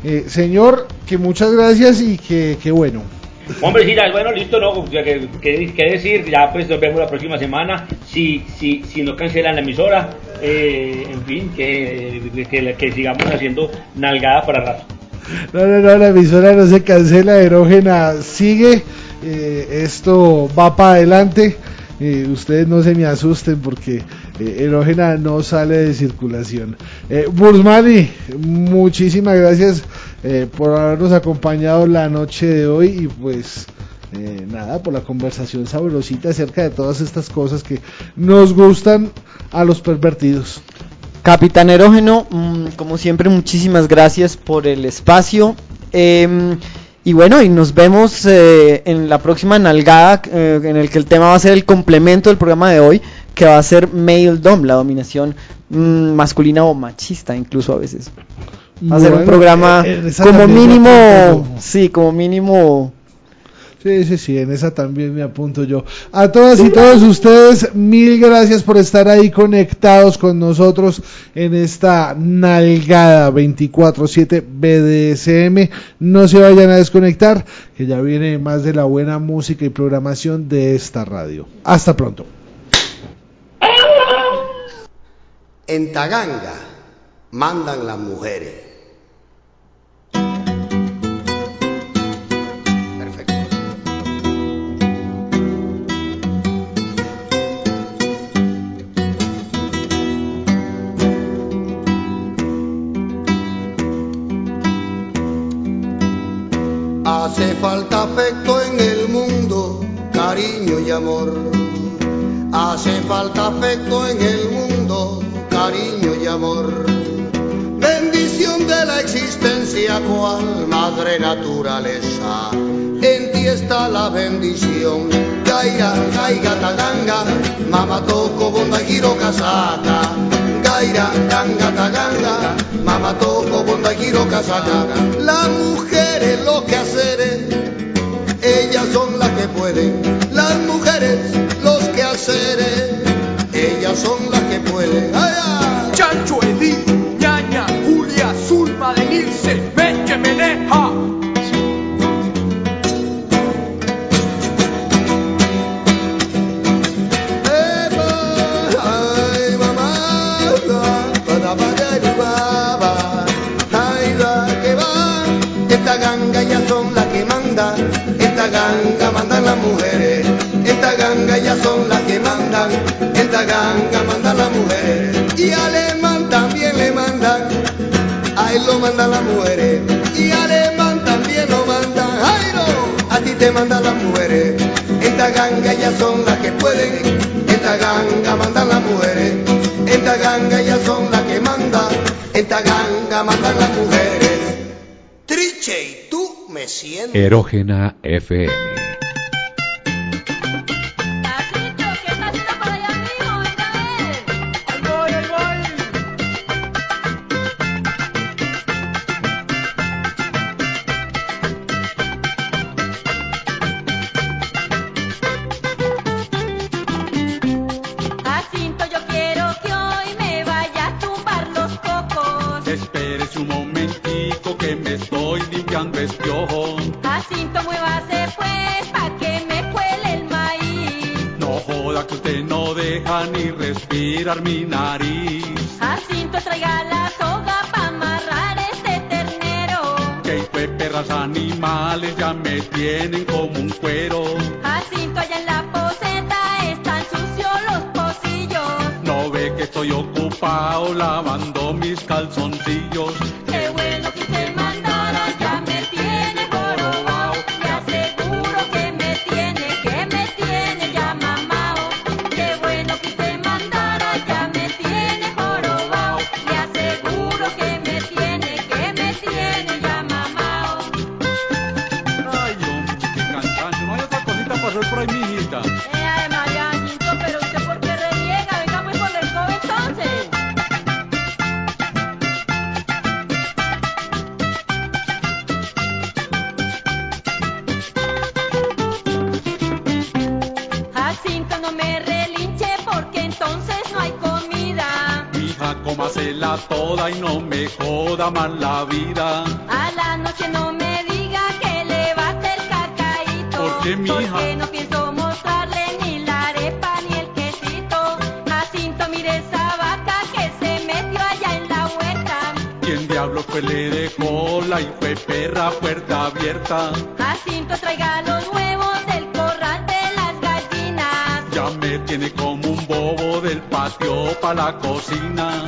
Eh, señor, que muchas gracias y que, que bueno. Hombre, sí, ya, bueno, listo, ¿no? Que- que decir, ya pues nos vemos la próxima semana, si, si, si no cancelan la emisora, eh, en fin, que, que, que sigamos haciendo nalgada para rato. No, no, no, la emisora no se cancela, Erógena sigue, eh, esto va para adelante, eh, ustedes no se me asusten porque eh, Erógena no sale de circulación. Eh, muchísimas gracias eh, por habernos acompañado la noche de hoy y pues eh, nada, por la conversación sabrosita acerca de todas estas cosas que nos gustan a los pervertidos. Capitán Erógeno, mm, como siempre, muchísimas gracias por el espacio. Em, y bueno, y nos vemos eh, en la próxima nalgada, eh, en el que el tema va a ser el complemento del programa de hoy, que va a ser Male Dom, la dominación mm, masculina o machista, incluso a veces. Va a ser un programa eh, como mínimo, sí, como mínimo Sí, sí, sí, en esa también me apunto yo. A todas y todos ustedes, mil gracias por estar ahí conectados con nosotros en esta nalgada 24-7 BDSM. No se vayan a desconectar, que ya viene más de la buena música y programación de esta radio. Hasta pronto. En Taganga mandan las mujeres. Perfecto. Hace falta afecto en el mundo, cariño y amor. Hace falta afecto en el mundo, cariño y amor. Bendición de la existencia, cual madre naturaleza. En ti está la bendición. Gaira, gaiga, taganga, mama toko, bonda, giro, casaca. Gaira, ganga, taganga, mama toko, bonda, giro, casaca. Las mujeres lo que hacer ellas son las que pueden. Las mujeres, los que ellas son las que mandan las mujeres, y alemán también lo mandan, no, a ti te mandan las mujeres, esta ganga ya son las que pueden, esta ganga mandan las mujeres, esta ganga ya son las que mandan, esta ganga mandan las mujeres. Triche, y tú me sientes. Erógena FM. Y no me joda más la vida. A la noche no me diga que le va a hacer cacaíto. ¿Por qué, mija? Porque no pienso mostrarle ni la arepa ni el quesito. Jacinto, mire esa vaca que se metió allá en la huerta. ¿Quién diablo fue le dejó la y fue perra puerta abierta? Jacinto, traiga los huevos del corral de las gallinas. Ya me tiene como un bobo del patio pa' la cocina.